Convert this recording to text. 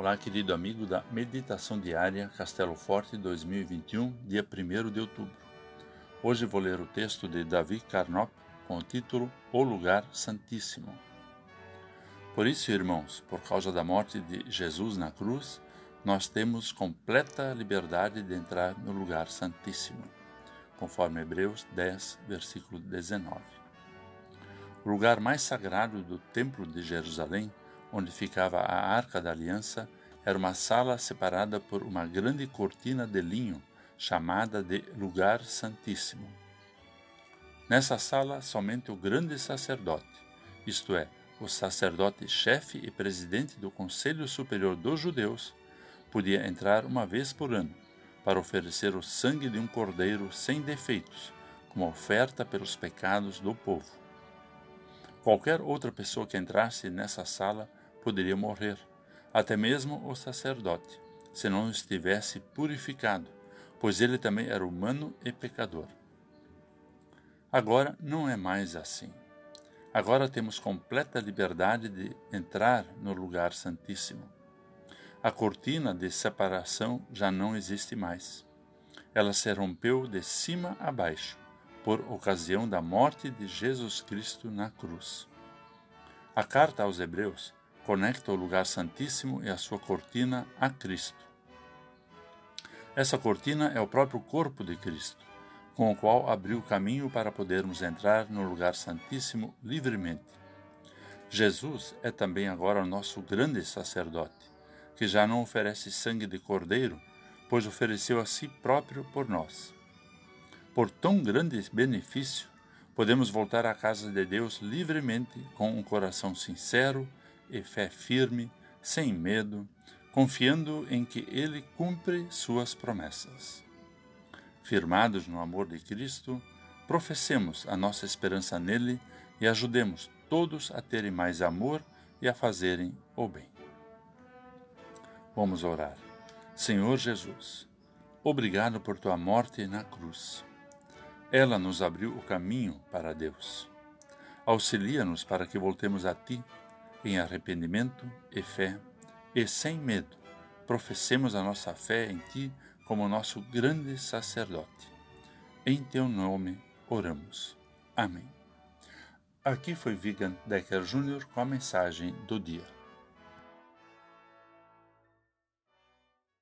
Olá, querido amigo da Meditação Diária Castelo Forte 2021, dia 1 de outubro. Hoje vou ler o texto de Davi Carnop com o título O Lugar Santíssimo. Por isso, irmãos, por causa da morte de Jesus na cruz, nós temos completa liberdade de entrar no lugar santíssimo, conforme Hebreus 10, versículo 19. O lugar mais sagrado do Templo de Jerusalém onde ficava a Arca da Aliança, era uma sala separada por uma grande cortina de linho, chamada de Lugar Santíssimo. Nessa sala, somente o grande sacerdote, isto é, o sacerdote-chefe e presidente do Conselho Superior dos Judeus, podia entrar uma vez por ano para oferecer o sangue de um cordeiro sem defeitos, como oferta pelos pecados do povo. Qualquer outra pessoa que entrasse nessa sala poderia morrer, até mesmo o sacerdote, se não estivesse purificado, pois ele também era humano e pecador. Agora não é mais assim. Agora temos completa liberdade de entrar no lugar santíssimo. A cortina de separação já não existe mais. Ela se rompeu de cima a baixo, por ocasião da morte de Jesus Cristo na cruz. A carta aos Hebreus conecta o lugar santíssimo e a sua cortina a Cristo. Essa cortina é o próprio corpo de Cristo, com o qual abriu o caminho para podermos entrar no lugar santíssimo livremente. Jesus é também agora o nosso grande sacerdote, que já não oferece sangue de cordeiro, pois ofereceu a si próprio por nós. Por tão grande benefício, podemos voltar à casa de Deus livremente, com um coração sincero e fé firme, sem medo, confiando em que Ele cumpre suas promessas. Firmados no amor de Cristo, professemos a nossa esperança nele e ajudemos todos a terem mais amor e a fazerem o bem. Vamos orar. Senhor Jesus, obrigado por tua morte na cruz. Ela nos abriu o caminho para Deus. Auxilia-nos para que voltemos a ti em arrependimento e fé, e sem medo, professemos a nossa fé em Ti como nosso grande sacerdote. Em Teu nome oramos. Amém. Aqui foi Vigan Decker Jr. com a mensagem do dia.